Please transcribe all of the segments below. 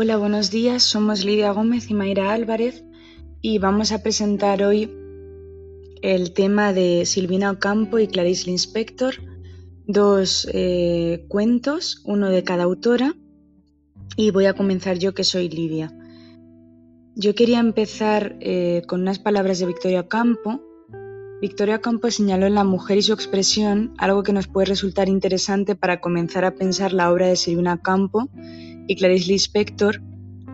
Hola, buenos días. Somos Lidia Gómez y Mayra Álvarez y vamos a presentar hoy el tema de Silvina Ocampo y Clarice Linspector, dos eh, cuentos, uno de cada autora, y voy a comenzar yo que soy Lidia. Yo quería empezar eh, con unas palabras de Victoria Ocampo. Victoria Ocampo señaló en la mujer y su expresión algo que nos puede resultar interesante para comenzar a pensar la obra de Silvina Ocampo y Clarice Lispector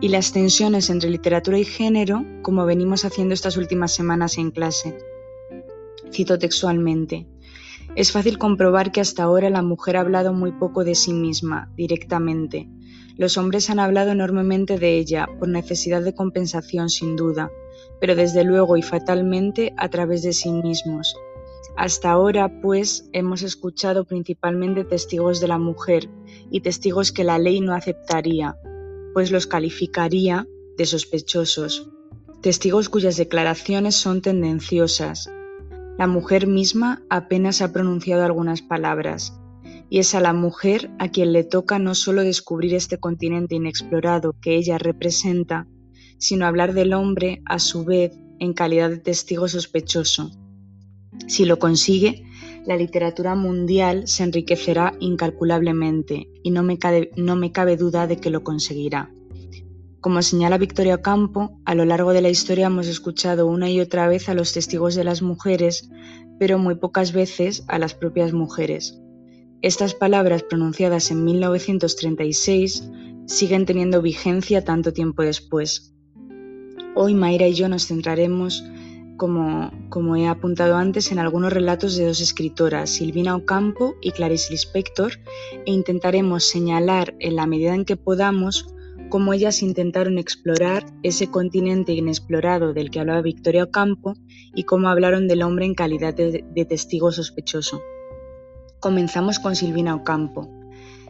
y las tensiones entre literatura y género, como venimos haciendo estas últimas semanas en clase. Cito textualmente. Es fácil comprobar que hasta ahora la mujer ha hablado muy poco de sí misma, directamente. Los hombres han hablado enormemente de ella, por necesidad de compensación, sin duda, pero desde luego y fatalmente a través de sí mismos. Hasta ahora, pues, hemos escuchado principalmente testigos de la mujer, y testigos que la ley no aceptaría, pues los calificaría de sospechosos, testigos cuyas declaraciones son tendenciosas. La mujer misma apenas ha pronunciado algunas palabras, y es a la mujer a quien le toca no solo descubrir este continente inexplorado que ella representa, sino hablar del hombre a su vez en calidad de testigo sospechoso. Si lo consigue, la literatura mundial se enriquecerá incalculablemente y no me, cabe, duda de que lo conseguirá. Como señala Victoria Campo, a lo largo de la historia hemos escuchado una y otra vez a los testigos de las mujeres, pero muy pocas veces a las propias mujeres. Estas palabras pronunciadas en 1936 siguen teniendo vigencia tanto tiempo después. Hoy Mayra y yo nos centraremos como, he apuntado antes, en algunos relatos de dos escritoras, Silvina Ocampo y Clarice Lispector, e intentaremos señalar en la medida en que podamos cómo ellas intentaron explorar ese continente inexplorado del que hablaba Victoria Ocampo y cómo hablaron del hombre en calidad de testigo sospechoso. Comenzamos con Silvina Ocampo.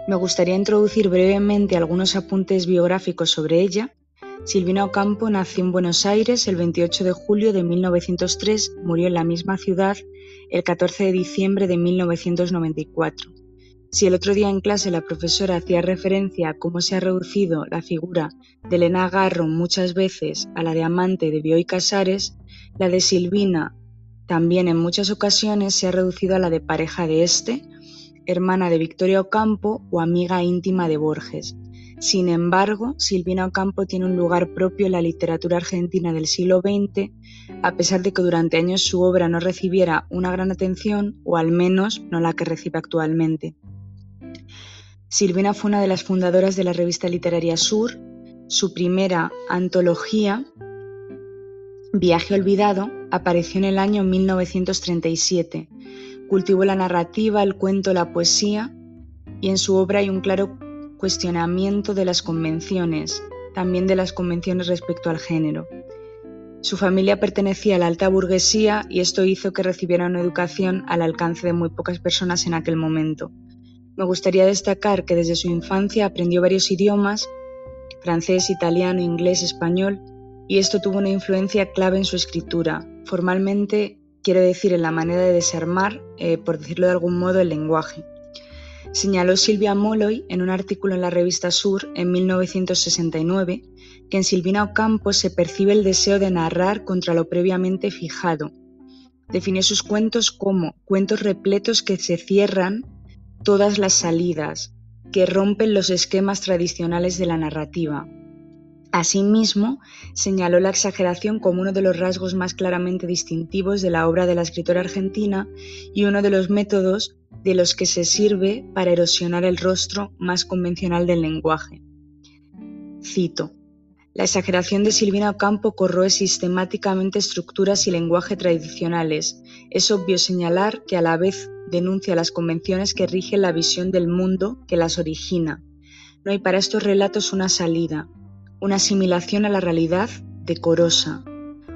Me gustaría introducir brevemente algunos apuntes biográficos sobre ella Silvina Ocampo nació en Buenos Aires el 28 de julio de 1903, murió en la misma ciudad el 14 de diciembre de 1994. Si el otro día en clase la profesora hacía referencia a cómo se ha reducido la figura de Elena Garro muchas veces a la de amante de Bioy Casares, la de Silvina también en muchas ocasiones se ha reducido a la de pareja de este, hermana de Victoria Ocampo o amiga íntima de Borges. Sin embargo, Silvina Ocampo tiene un lugar propio en la literatura argentina del siglo XX, a pesar de que durante años su obra no recibiera una gran atención, o al menos no la que recibe actualmente. Silvina fue una de las fundadoras de la revista literaria Sur. Su primera antología, Viaje Olvidado, apareció en el año 1937. Cultivó la narrativa, el cuento, la poesía, y en su obra hay un claro cuestionamiento de las convenciones, también de las convenciones respecto al género. Su familia pertenecía a la alta burguesía y esto hizo que recibiera una educación al alcance de muy pocas personas en aquel momento. Me gustaría destacar que desde su infancia aprendió varios idiomas, francés, italiano, inglés, español, y esto tuvo una influencia clave en su escritura. Formalmente, quiero decir en la manera de desarmar, eh, por decirlo de algún modo, el lenguaje señaló Silvia Molloy en un artículo en la revista Sur en 1969 que en Silvina Ocampo se percibe el deseo de narrar contra lo previamente fijado. Definió sus cuentos como cuentos repletos que se cierran todas las salidas, que rompen los esquemas tradicionales de la narrativa. Asimismo, señaló la exageración como uno de los rasgos más claramente distintivos de la obra de la escritora argentina y uno de los métodos de los que se sirve para erosionar el rostro más convencional del lenguaje. Cito. La exageración de Silvina Ocampo corroe sistemáticamente estructuras y lenguaje tradicionales. Es obvio señalar que a la vez denuncia las convenciones que rigen la visión del mundo que las origina. No hay para estos relatos una salida, una asimilación a la realidad decorosa,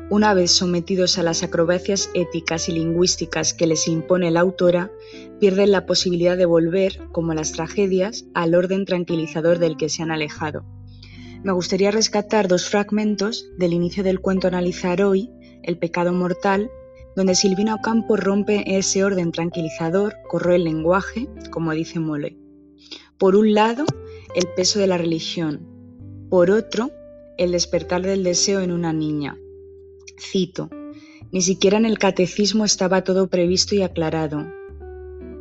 una vez sometidos a las acrobacias éticas y lingüísticas que les impone la autora, pierden la posibilidad de volver, como las tragedias, al orden tranquilizador del que se han alejado. Me gustaría rescatar dos fragmentos del inicio del cuento a analizar hoy, El pecado mortal, donde Silvina Ocampo rompe ese orden tranquilizador, corroe el lenguaje, como dice Mole. Por un lado, el peso de la religión, Por otro, el despertar del deseo en una niña. Cito, ni siquiera en el catecismo estaba todo previsto y aclarado.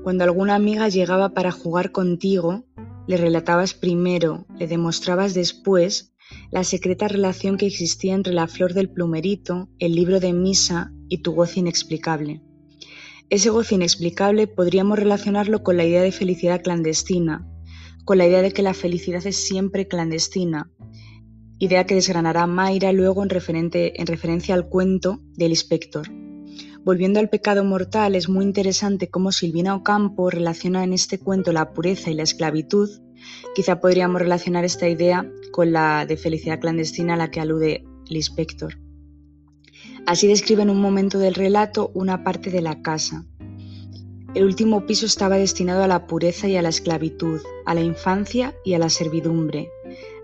Cuando alguna amiga llegaba para jugar contigo, le relatabas primero, le demostrabas después la secreta relación que existía entre la flor del plumerito, el libro de misa y tu gozo inexplicable. Ese gozo inexplicable podríamos relacionarlo con la idea de felicidad clandestina, con la idea de que la felicidad es siempre clandestina, idea que desgranará Mayra luego en, en referencia al cuento del inspector. Volviendo al pecado mortal, es muy interesante cómo Silvina Ocampo relaciona en este cuento la pureza y la esclavitud. Quizá podríamos relacionar esta idea con la de felicidad clandestina a la que alude el inspector. Así describe en un momento del relato una parte de la casa. El último piso estaba destinado a la pureza y a la esclavitud, a la infancia y a la servidumbre.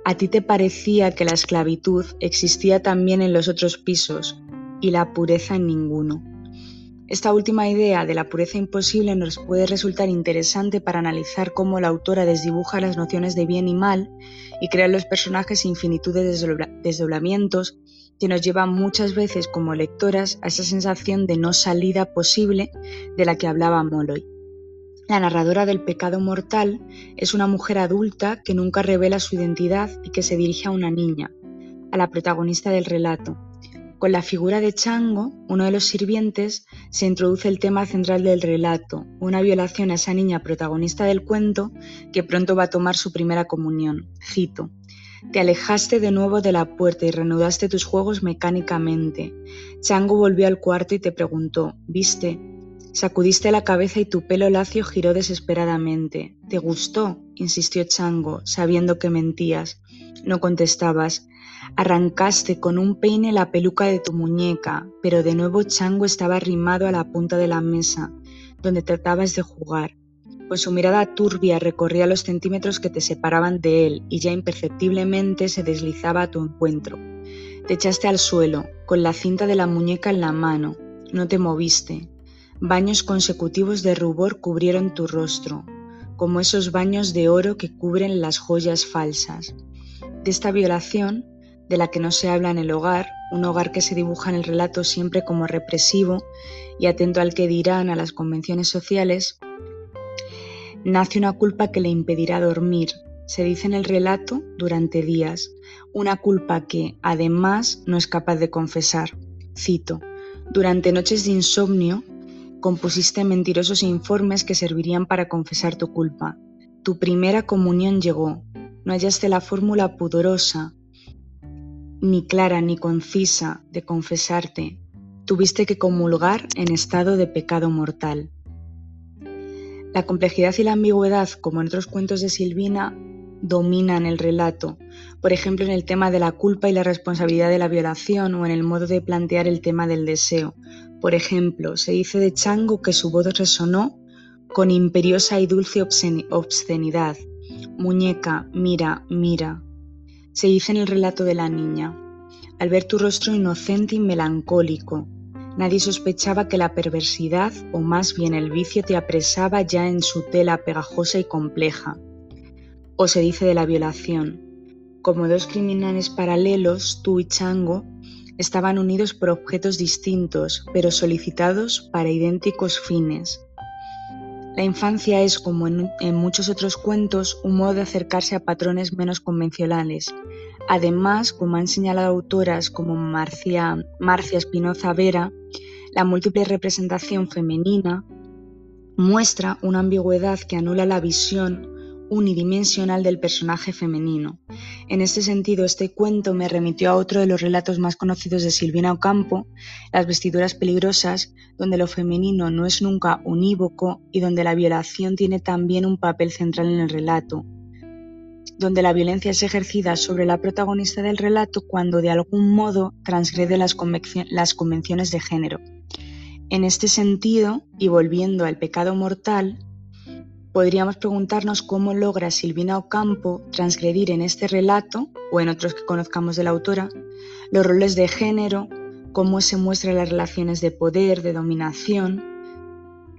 A ti te parecía que la esclavitud existía también en los otros pisos y la pureza en ninguno. Esta última idea de la pureza imposible nos puede resultar interesante para analizar cómo la autora desdibuja las nociones de bien y mal y crea en los personajes infinitud de desdoblamientos que nos llevan muchas veces como lectoras a esa sensación de no salida posible de la que hablaba Molloy. La narradora del pecado mortal es una mujer adulta que nunca revela su identidad y que se dirige a una niña, a la protagonista del relato, con la figura de Chango, uno de los sirvientes, se introduce el tema central del relato, una violación a esa niña protagonista del cuento que pronto va a tomar su primera comunión. Cito. Te alejaste de nuevo de la puerta y reanudaste tus juegos mecánicamente. Chango volvió al cuarto y te preguntó, ¿viste? Sacudiste la cabeza y tu pelo lacio giró desesperadamente. ¿Te gustó? insistió Chango, sabiendo que mentías. No contestabas. Arrancaste con un peine la peluca de tu muñeca, pero de nuevo Chango estaba arrimado a la punta de la mesa, donde tratabas de jugar, pues su mirada turbia recorría los centímetros que te separaban de él y ya imperceptiblemente se deslizaba a tu encuentro. Te echaste al suelo, con la cinta de la muñeca en la mano, no te moviste. Baños consecutivos de rubor cubrieron tu rostro, como esos baños de oro que cubren las joyas falsas. De esta violación de la que no se habla en el hogar, un hogar que se dibuja en el relato siempre como represivo y atento al que dirán a las convenciones sociales, nace una culpa que le impedirá dormir, se dice en el relato, durante días, una culpa que, además, no es capaz de confesar. Cito, durante noches de insomnio, compusiste mentirosos informes que servirían para confesar tu culpa. Tu primera comunión llegó, no hallaste la fórmula pudorosa, ni clara ni concisa de confesarte, tuviste que comulgar en estado de pecado mortal. La complejidad y la ambigüedad, como en otros cuentos de Silvina, dominan el relato, por ejemplo en el tema de la culpa y la responsabilidad de la violación o en el modo de plantear el tema del deseo. Por ejemplo, se dice de Chango que su voz resonó con imperiosa y dulce obscenidad. Muñeca, mira, mira, se dice en el relato de la niña. Al ver tu rostro inocente y melancólico, nadie sospechaba que la perversidad, o más bien el vicio, te apresaba ya en su tela pegajosa y compleja. O se dice de la violación. Como dos criminales paralelos, tú y Chango estaban unidos por objetos distintos, pero solicitados para idénticos fines. La infancia es, como en, muchos otros cuentos, un modo de acercarse a patrones menos convencionales. Además, como han señalado autoras como Marcia, Marcia Espinoza Vera, la múltiple representación femenina muestra una ambigüedad que anula la visión unidimensional del personaje femenino. En este sentido, este cuento me remitió a otro de los relatos más conocidos de Silvina Ocampo, Las vestiduras peligrosas, donde lo femenino no es nunca unívoco y donde la violación tiene también un papel central en el relato, donde la violencia es ejercida sobre la protagonista del relato cuando de algún modo transgrede las, las convenciones de género. En este sentido, y volviendo al pecado mortal, podríamos preguntarnos cómo logra Silvina Ocampo transgredir en este relato, o en otros que conozcamos de la autora, los roles de género, cómo se muestran las relaciones de poder, de dominación,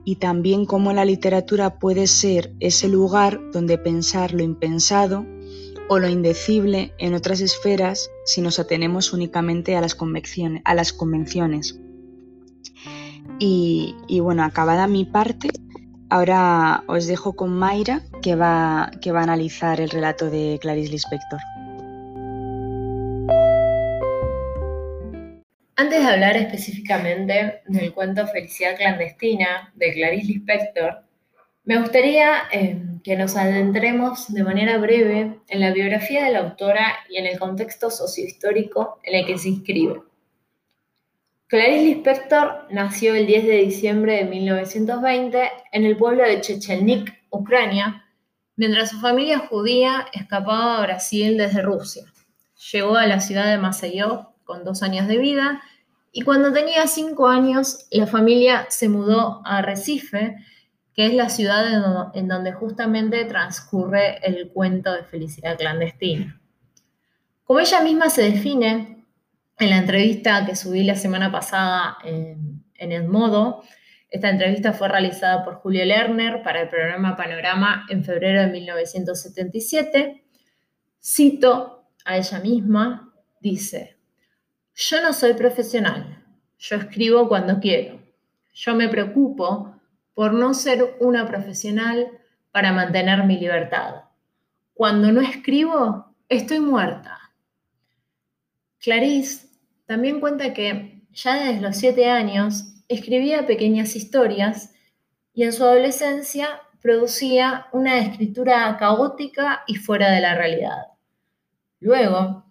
y también cómo la literatura puede ser ese lugar donde pensar lo impensado o lo indecible en otras esferas si nos atenemos únicamente a las, a las convenciones. Y, bueno, acabada mi parte, ahora os dejo con Mayra, que va, que va a analizar el relato de Clarice Lispector. Antes de hablar específicamente del cuento Felicidad clandestina de Clarice Lispector, me gustaría eh, que nos adentremos de manera breve en la biografía de la autora y en el contexto sociohistórico en el que se inscribe. Clarice Lispector nació el 10 de diciembre de 1920 en el pueblo de Chechelnik, Ucrania, mientras su familia judía escapaba a Brasil desde Rusia. Llegó a la ciudad de Maceió con dos años de vida y cuando tenía cinco años la familia se mudó a Recife, que es la ciudad en donde justamente transcurre el cuento de felicidad clandestina. Como ella misma se define, en la entrevista que subí la semana pasada en, El Modo, esta entrevista fue realizada por Julio Lerner para el programa Panorama en febrero de 1977. Cito a ella misma, dice, yo no soy profesional, yo escribo cuando quiero, yo me preocupo por no ser una profesional para mantener mi libertad. Cuando no escribo, estoy muerta. Clarice también cuenta que ya desde los siete años escribía pequeñas historias y en su adolescencia producía una escritura caótica y fuera de la realidad. Luego,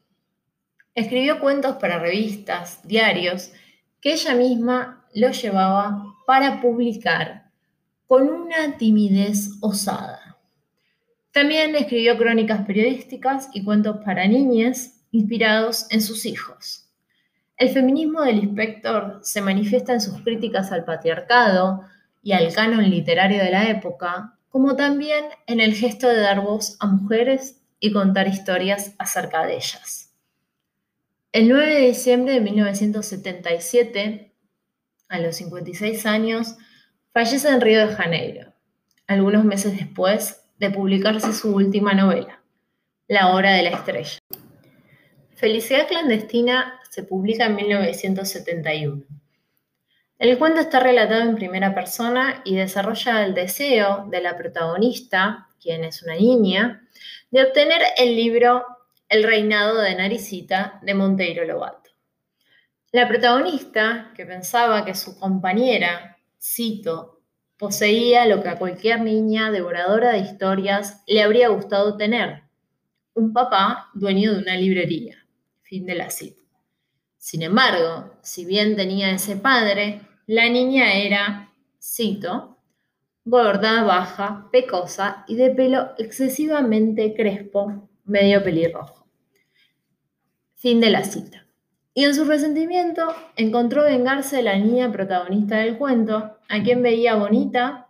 escribió cuentos para revistas, diarios, que ella misma los llevaba para publicar con una timidez osada. También escribió crónicas periodísticas y cuentos para niñas inspirados en sus hijos. El feminismo del inspector se manifiesta en sus críticas al patriarcado y al canon literario de la época, como también en el gesto de dar voz a mujeres y contar historias acerca de ellas. El 9 de diciembre de 1977, a los 56 años, fallece en Río de Janeiro, algunos meses después de publicarse su última novela, La Hora de la Estrella. Felicidad clandestina se publica en 1971. El cuento está relatado en primera persona y desarrolla el deseo de la protagonista, quien es una niña, de obtener el libro El reinado de Naricita de Monteiro Lobato. La protagonista, que pensaba que su compañera, Cito, poseía lo que a cualquier niña devoradora de historias le habría gustado tener, un papá dueño de una librería. Fin de la cita. Sin embargo, si bien tenía ese padre, la niña era, cito, gorda, baja, pecosa y de pelo excesivamente crespo, medio pelirrojo. Fin de la cita. Y en su resentimiento encontró vengarse de la niña protagonista del cuento, a quien veía bonita,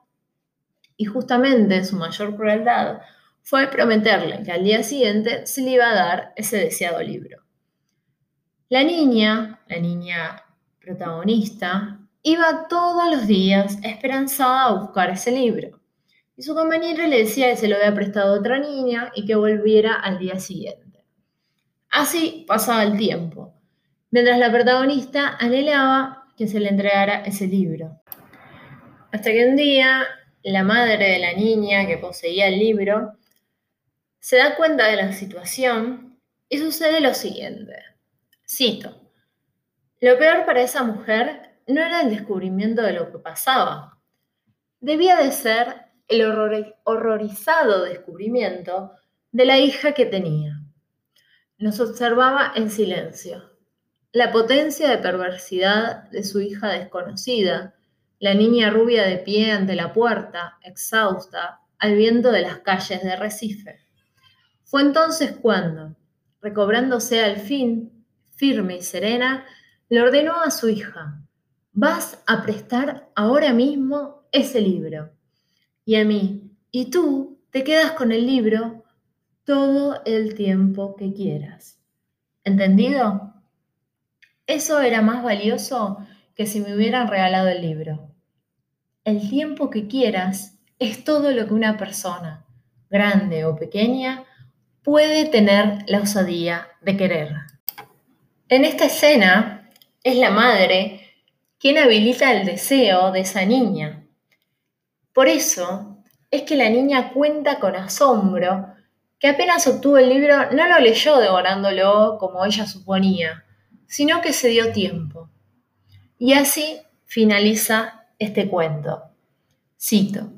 y justamente su mayor crueldad fue prometerle que al día siguiente se le iba a dar ese deseado libro. La niña, la niña protagonista, iba todos los días esperanzada a buscar ese libro. Y su compañero le decía que se lo había prestado a otra niña y que volviera al día siguiente. Así pasaba el tiempo, mientras la protagonista anhelaba que se le entregara ese libro. Hasta que un día la madre de la niña que poseía el libro se da cuenta de la situación y sucede lo siguiente. Cito, lo peor para esa mujer no era el descubrimiento de lo que pasaba. Debía de ser el horrorizado descubrimiento de la hija que tenía. Nos observaba en silencio. La potencia de perversidad de su hija desconocida, la niña rubia de pie ante la puerta, exhausta, al viento de las calles de Recife. Fue entonces cuando, recobrándose al fin, firme y serena, le ordenó a su hija, vas a prestar ahora mismo ese libro. Y a mí, y tú te quedas con el libro todo el tiempo que quieras. ¿Entendido? Eso era más valioso que si me hubieran regalado el libro. El tiempo que quieras es todo lo que una persona, grande o pequeña, puede tener la osadía de querer. En esta escena es la madre quien habilita el deseo de esa niña. Por eso es que la niña cuenta con asombro que apenas obtuvo el libro no lo leyó devorándolo como ella suponía, sino que se dio tiempo. Y así finaliza este cuento. Cito,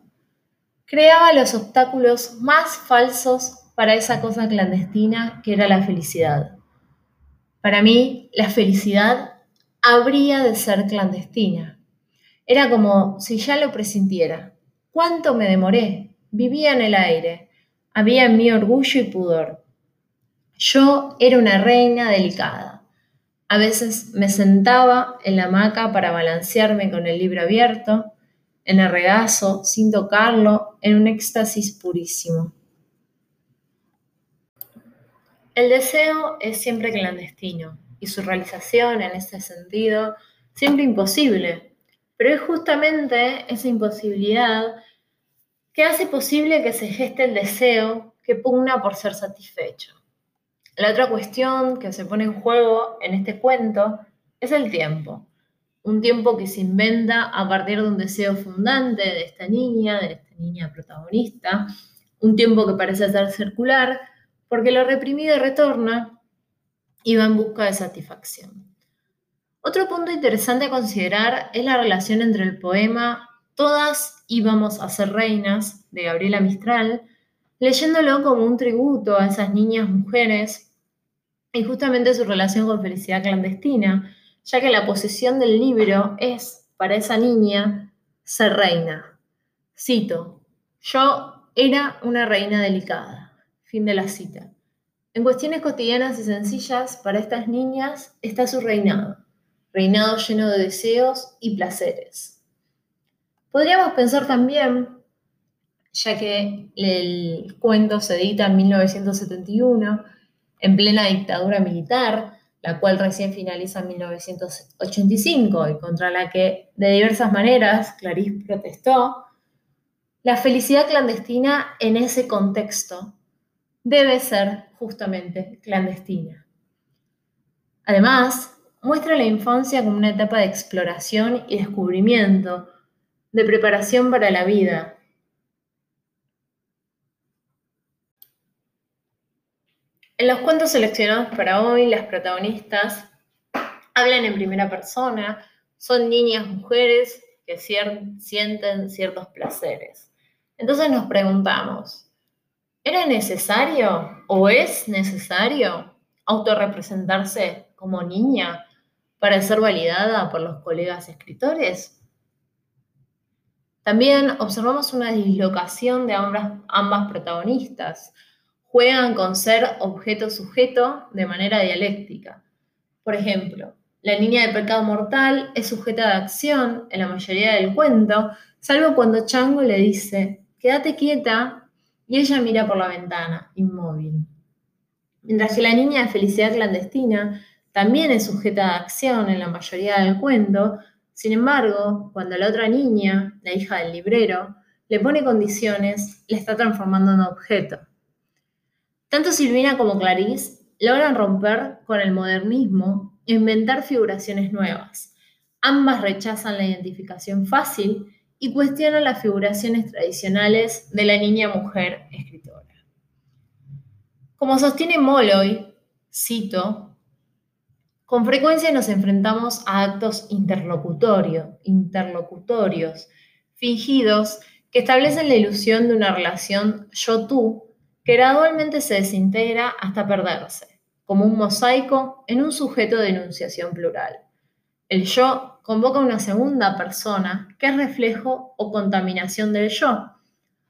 creaba los obstáculos más falsos para esa cosa clandestina que era la felicidad. Para mí, la felicidad habría de ser clandestina. Era como si ya lo presintiera. ¿Cuánto me demoré? Vivía en el aire. Había en mí orgullo y pudor. Yo era una reina delicada. A veces me sentaba en la hamaca para balancearme con el libro abierto, en el regazo, sin tocarlo, en un éxtasis purísimo. El deseo es siempre clandestino y su realización en ese sentido siempre imposible, pero es justamente esa imposibilidad que hace posible que se geste el deseo que pugna por ser satisfecho. La otra cuestión que se pone en juego en este cuento es el tiempo. Un tiempo que se inventa a partir de un deseo fundante de esta niña, de esta niña protagonista. Un tiempo que parece ser circular, porque lo reprimido retorna y va en busca de satisfacción. Otro punto interesante a considerar es la relación entre el poema Todas íbamos a ser reinas de Gabriela Mistral, leyéndolo como un tributo a esas niñas mujeres y justamente su relación con felicidad clandestina, ya que la posesión del libro es, para esa niña, ser reina. Cito, yo era una reina delicada. Fin de la cita. En cuestiones cotidianas y sencillas, para estas niñas está su reinado, reinado lleno de deseos y placeres. Podríamos pensar también, ya que el cuento se edita en 1971, en plena dictadura militar, la cual recién finaliza en 1985 y contra la que de diversas maneras Clarice protestó, la felicidad clandestina en ese contexto debe ser justamente clandestina. Además, muestra la infancia como una etapa de exploración y descubrimiento, de preparación para la vida. En los cuentos seleccionados para hoy, las protagonistas hablan en primera persona, son niñas mujeres que sienten ciertos placeres. Entonces nos preguntamos, ¿Era necesario o es necesario autorrepresentarse como niña para ser validada por los colegas escritores? También observamos una dislocación de ambas, ambas protagonistas. Juegan con ser objeto-sujeto de manera dialéctica. Por ejemplo, la niña de pecado mortal es sujeta de acción en la mayoría del cuento, salvo cuando Chango le dice, quédate quieta y ella mira por la ventana, inmóvil. Mientras que la niña de felicidad clandestina también es sujeta de acción en la mayoría del cuento, sin embargo, cuando la otra niña, la hija del librero, le pone condiciones, la está transformando en objeto. Tanto Silvina como Clarice logran romper con el modernismo e inventar figuraciones nuevas. Ambas rechazan la identificación fácil y cuestiona las figuraciones tradicionales de la niña mujer escritora. Como sostiene Molloy, cito, con frecuencia nos enfrentamos a actos interlocutorios, interlocutorios, fingidos, que establecen la ilusión de una relación yo-tú que gradualmente se desintegra hasta perderse, como un mosaico en un sujeto de enunciación plural. El yo convoca una segunda persona que es reflejo o contaminación del yo,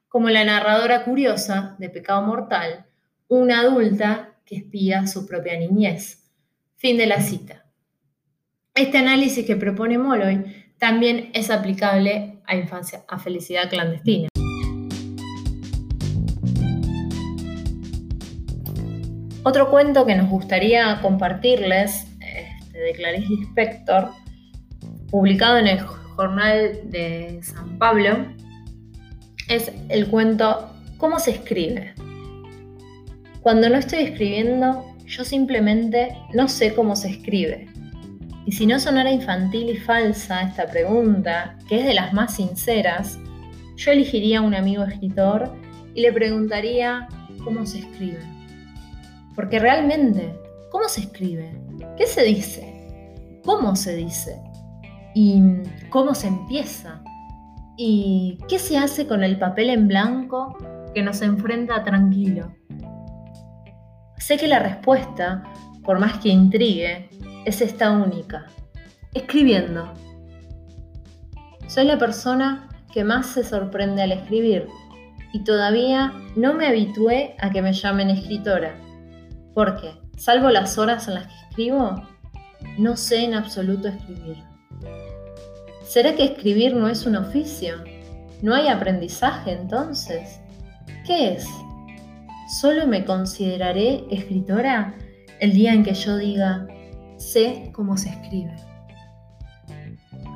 como la narradora curiosa de Pecado Mortal, una adulta que espía su propia niñez. Fin de la cita. Este análisis que propone Molloy también es aplicable a infancia, a felicidad clandestina. Otro cuento que nos gustaría compartirles de Clarice Lispector, publicado en el Jornal de San Pablo, es el cuento ¿Cómo se escribe? Cuando no estoy escribiendo, yo simplemente no sé cómo se escribe. Y si no sonara infantil y falsa esta pregunta, que es de las más sinceras, yo elegiría a un amigo escritor y le preguntaría cómo se escribe. Porque realmente, ¿cómo se escribe? ¿Qué se dice? ¿Cómo se dice? ¿Y cómo se empieza? ¿Y qué se hace con el papel en blanco que nos enfrenta tranquilo? Sé que la respuesta, por más que intrigue, es esta única. Escribiendo. Soy la persona que más se sorprende al escribir y todavía no me habitué a que me llamen escritora, porque, salvo las horas en las que escribo, no sé en absoluto escribir. ¿Será que escribir no es un oficio? ¿No hay aprendizaje entonces? ¿Qué es? ¿Solo me consideraré escritora el día en que yo diga, sé cómo se escribe?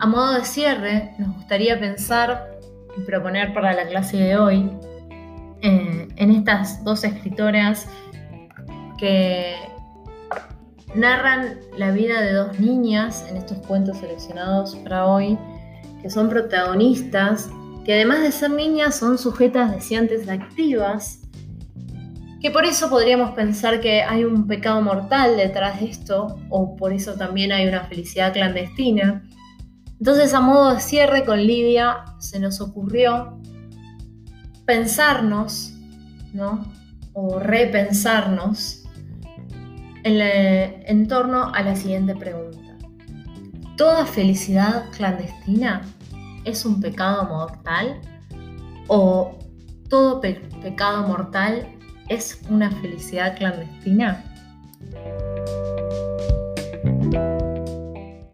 A modo de cierre, nos gustaría pensar y proponer para la clase de hoy eh, en estas dos escritoras que narran la vida de dos niñas en estos cuentos seleccionados para hoy, que son protagonistas, que además de ser niñas son sujetas deseantes activas que por eso podríamos pensar que hay un pecado mortal detrás de esto, o por eso también hay una felicidad clandestina. Entonces, a modo de cierre con Lidia, se nos ocurrió pensarnos, ¿no? O repensarnos en, torno a la siguiente pregunta. ¿Toda felicidad clandestina es un pecado mortal? ¿O todo pecado mortal es una felicidad clandestina?